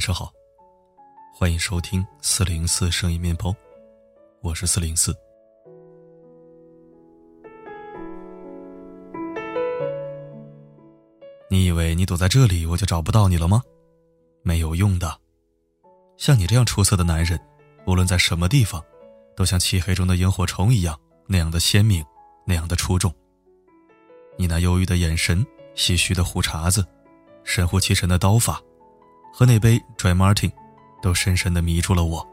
晚上好，欢迎收听四零四声音面包，我是四零四。你以为你躲在这里我就找不到你了吗？没有用的。像你这样出色的男人，无论在什么地方，都像漆黑中的萤火虫一样那样的鲜明，那样的出众。你那忧郁的眼神、唏嘘的胡茬子、神乎其神的刀法。和那杯 Dry Martin，都深深的迷住了我。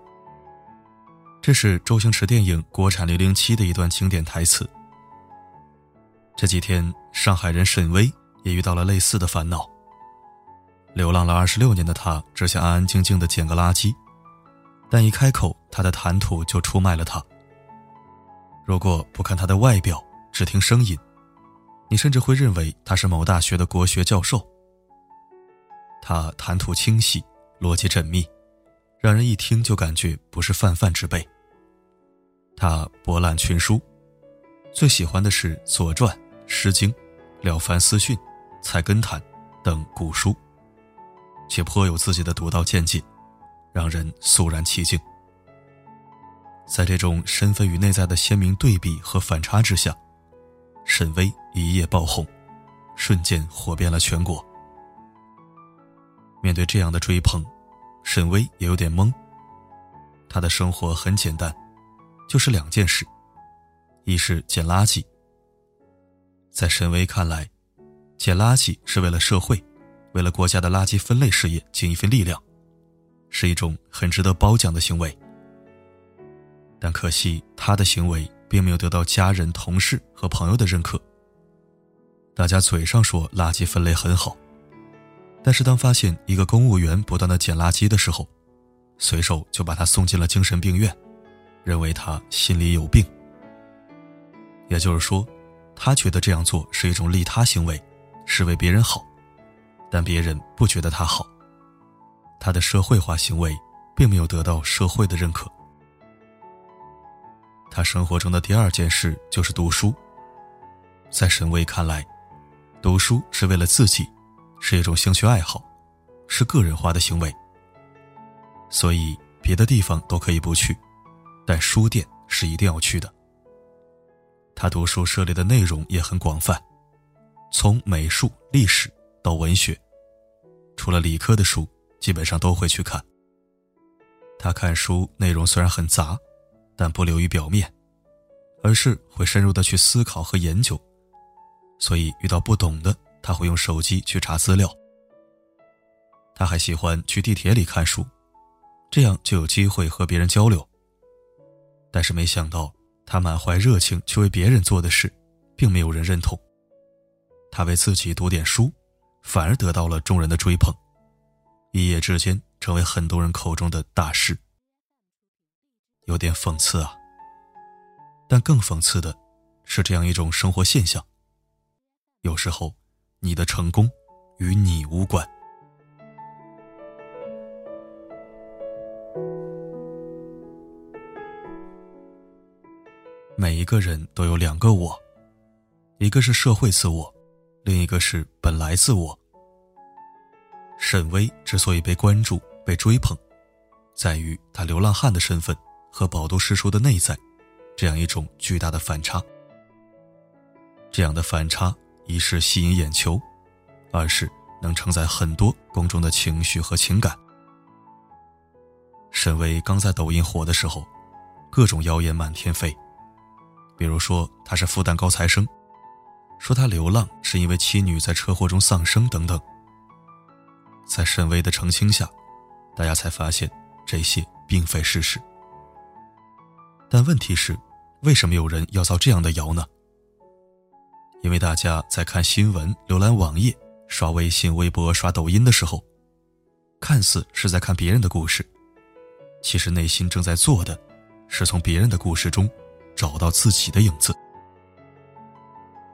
这是周星驰电影《国产零零七》的一段经典台词。这几天，上海人沈巍也遇到了类似的烦恼。流浪了二十六年的他，只想安安静静的捡个垃圾，但一开口，他的谈吐就出卖了他。如果不看他的外表，只听声音，你甚至会认为他是某大学的国学教授。他谈吐清晰，逻辑缜密，让人一听就感觉不是泛泛之辈。他博览群书，最喜欢的是《左传》《诗经》《了凡四训》《菜根谭》等古书，且颇有自己的独到见解，让人肃然起敬。在这种身份与内在的鲜明对比和反差之下，沈巍一夜爆红，瞬间火遍了全国。面对这样的追捧，沈巍也有点懵。他的生活很简单，就是两件事：一是捡垃圾。在沈巍看来，捡垃圾是为了社会，为了国家的垃圾分类事业尽一份力量，是一种很值得褒奖的行为。但可惜，他的行为并没有得到家人、同事和朋友的认可。大家嘴上说垃圾分类很好。但是，当发现一个公务员不断的捡垃圾的时候，随手就把他送进了精神病院，认为他心里有病。也就是说，他觉得这样做是一种利他行为，是为别人好，但别人不觉得他好。他的社会化行为并没有得到社会的认可。他生活中的第二件事就是读书，在沈巍看来，读书是为了自己。是一种兴趣爱好，是个人化的行为。所以别的地方都可以不去，但书店是一定要去的。他读书涉猎的内容也很广泛，从美术、历史到文学，除了理科的书，基本上都会去看。他看书内容虽然很杂，但不流于表面，而是会深入的去思考和研究。所以遇到不懂的。他会用手机去查资料。他还喜欢去地铁里看书，这样就有机会和别人交流。但是没想到，他满怀热情去为别人做的事，并没有人认同。他为自己读点书，反而得到了众人的追捧，一夜之间成为很多人口中的大师。有点讽刺啊。但更讽刺的，是这样一种生活现象。有时候。你的成功与你无关。每一个人都有两个我，一个是社会自我，另一个是本来自我。沈巍之所以被关注、被追捧，在于他流浪汉的身份和饱读诗书的内在，这样一种巨大的反差。这样的反差。一是吸引眼球，二是能承载很多公众的情绪和情感。沈巍刚在抖音火的时候，各种谣言满天飞，比如说他是复旦高材生，说他流浪是因为妻女在车祸中丧生等等。在沈巍的澄清下，大家才发现这些并非事实。但问题是，为什么有人要造这样的谣呢？因为大家在看新闻、浏览网页、刷微信、微博、刷抖音的时候，看似是在看别人的故事，其实内心正在做的，是从别人的故事中找到自己的影子。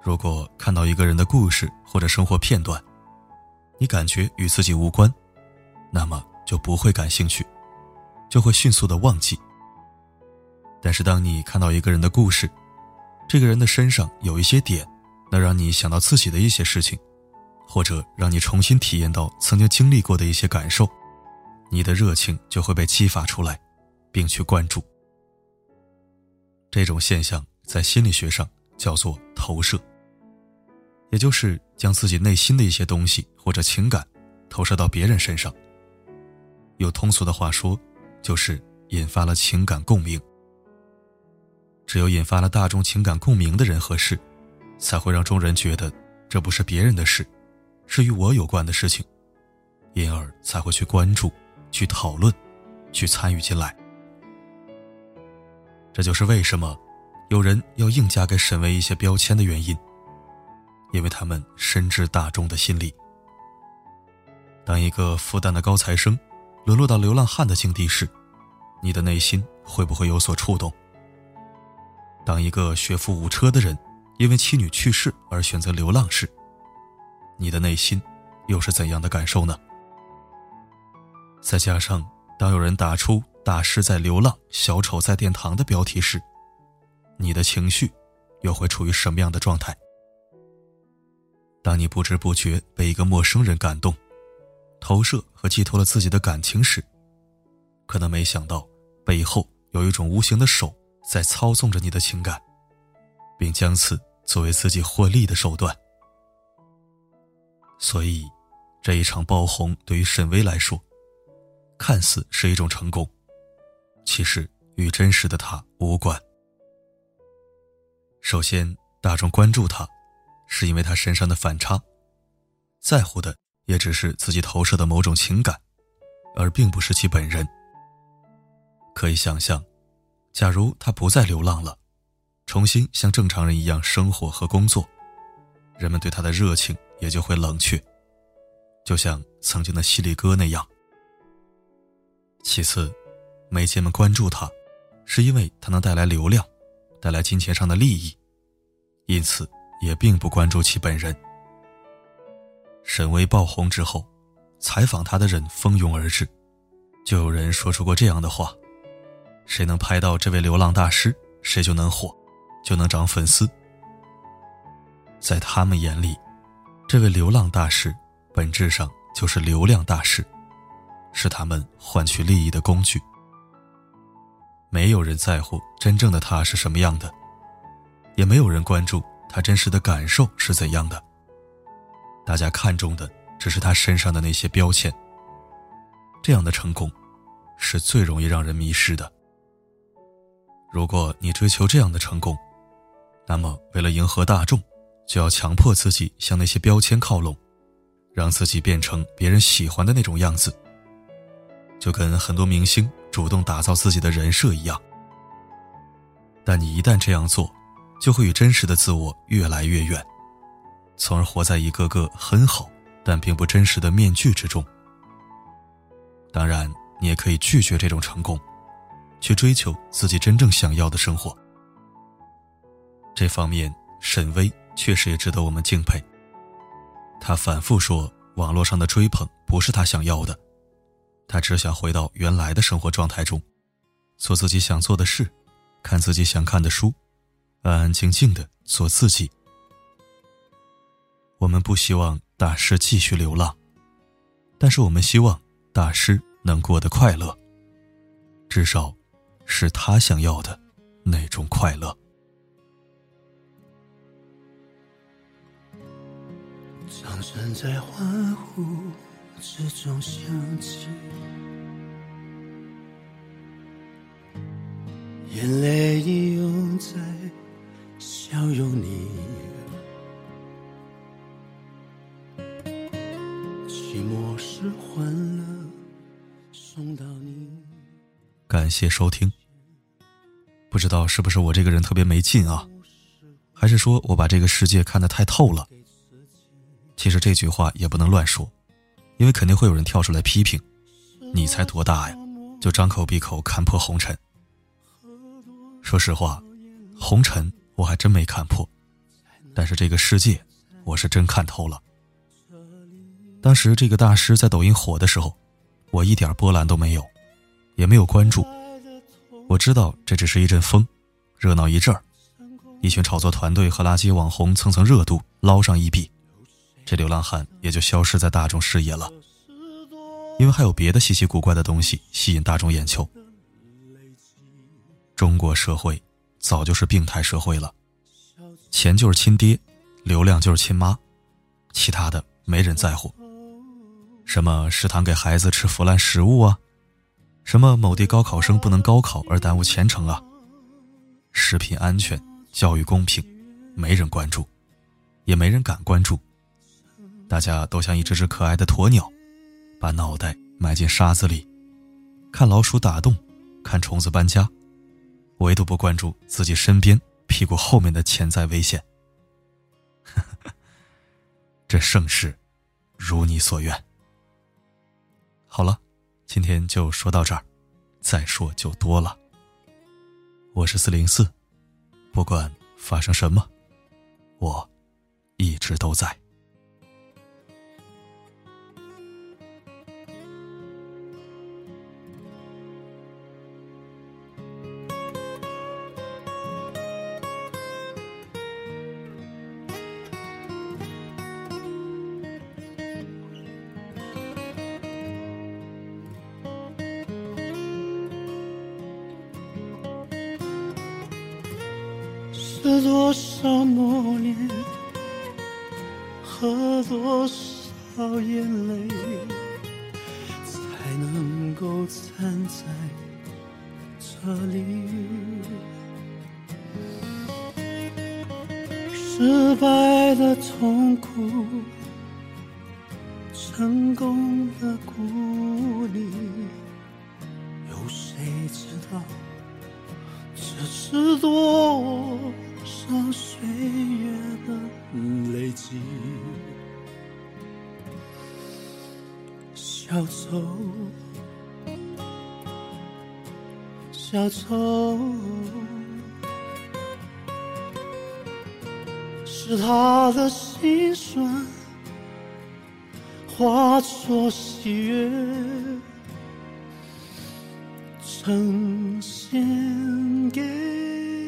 如果看到一个人的故事或者生活片段，你感觉与自己无关，那么就不会感兴趣，就会迅速的忘记。但是当你看到一个人的故事，这个人的身上有一些点。能让你想到自己的一些事情，或者让你重新体验到曾经经历过的一些感受，你的热情就会被激发出来，并去关注。这种现象在心理学上叫做投射，也就是将自己内心的一些东西或者情感投射到别人身上。用通俗的话说，就是引发了情感共鸣。只有引发了大众情感共鸣的人和事，才会让众人觉得这不是别人的事，是与我有关的事情，因而才会去关注。去讨论，去参与进来。这就是为什么有人要硬加给沈巍一些标签的原因，因为他们深知大众的心理。当一个复旦的高材生沦落到流浪汉的境地时，你的内心会不会有所触动？当一个学富五车的人因为妻女去世而选择流浪时，你的内心又是怎样的感受呢？再加上，当有人打出“大师在流浪，小丑在殿堂”的标题时，你的情绪又会处于什么样的状态？当你不知不觉被一个陌生人感动、投射和寄托了自己的感情时，可能没想到背后有一种无形的手在操纵着你的情感，并将此作为自己获利的手段。所以，这一场爆红对于沈巍来说。看似是一种成功，其实与真实的他无关。首先，大众关注他，是因为他身上的反差，在乎的也只是自己投射的某种情感，而并不是其本人。可以想象，假如他不再流浪了，重新像正常人一样生活和工作，人们对他的热情也就会冷却，就像曾经的犀利哥那样。其次，媒介们关注他，是因为他能带来流量，带来金钱上的利益，因此也并不关注其本人。沈巍爆红之后，采访他的人蜂拥而至，就有人说出过这样的话：“谁能拍到这位流浪大师，谁就能火，就能涨粉丝。”在他们眼里，这位流浪大师本质上就是流量大师。是他们换取利益的工具。没有人在乎真正的他是什么样的，也没有人关注他真实的感受是怎样的。大家看重的只是他身上的那些标签。这样的成功，是最容易让人迷失的。如果你追求这样的成功，那么为了迎合大众，就要强迫自己向那些标签靠拢，让自己变成别人喜欢的那种样子。就跟很多明星主动打造自己的人设一样，但你一旦这样做，就会与真实的自我越来越远，从而活在一个个很好但并不真实的面具之中。当然，你也可以拒绝这种成功，去追求自己真正想要的生活。这方面，沈巍确实也值得我们敬佩。他反复说，网络上的追捧不是他想要的。他只想回到原来的生活状态中，做自己想做的事，看自己想看的书，安安静静的做自己。我们不希望大师继续流浪，但是我们希望大师能过得快乐，至少是他想要的那种快乐。掌声在欢呼。之中响起，眼泪涌在笑容里，寂寞是欢乐送到你。感谢收听。不知道是不是我这个人特别没劲啊，还是说我把这个世界看得太透了？其实这句话也不能乱说。因为肯定会有人跳出来批评，你才多大呀，就张口闭口看破红尘。说实话，红尘我还真没看破，但是这个世界，我是真看透了。当时这个大师在抖音火的时候，我一点波澜都没有，也没有关注。我知道这只是一阵风，热闹一阵儿，一群炒作团队和垃圾网红蹭蹭热度，捞上一笔。这流浪汉也就消失在大众视野了。因为还有别的稀奇古怪的东西吸引大众眼球。中国社会早就是病态社会了，钱就是亲爹，流量就是亲妈，其他的没人在乎。什么食堂给孩子吃腐烂食物啊？什么某地高考生不能高考而耽误前程啊？食品安全、教育公平，没人关注，也没人敢关注。大家都像一只只可爱的鸵鸟，把脑袋埋进沙子里，看老鼠打洞，看虫子搬家，唯独不关注自己身边屁股后面的潜在危险。这盛世，如你所愿。好了，今天就说到这儿，再说就多了。我是四零四，不管发生什么，我一直都在。是多少磨练和多少眼泪，才能够站在这里？失败的痛苦，成功的鼓励，小丑，小丑，是他的心酸化作喜悦，呈现给。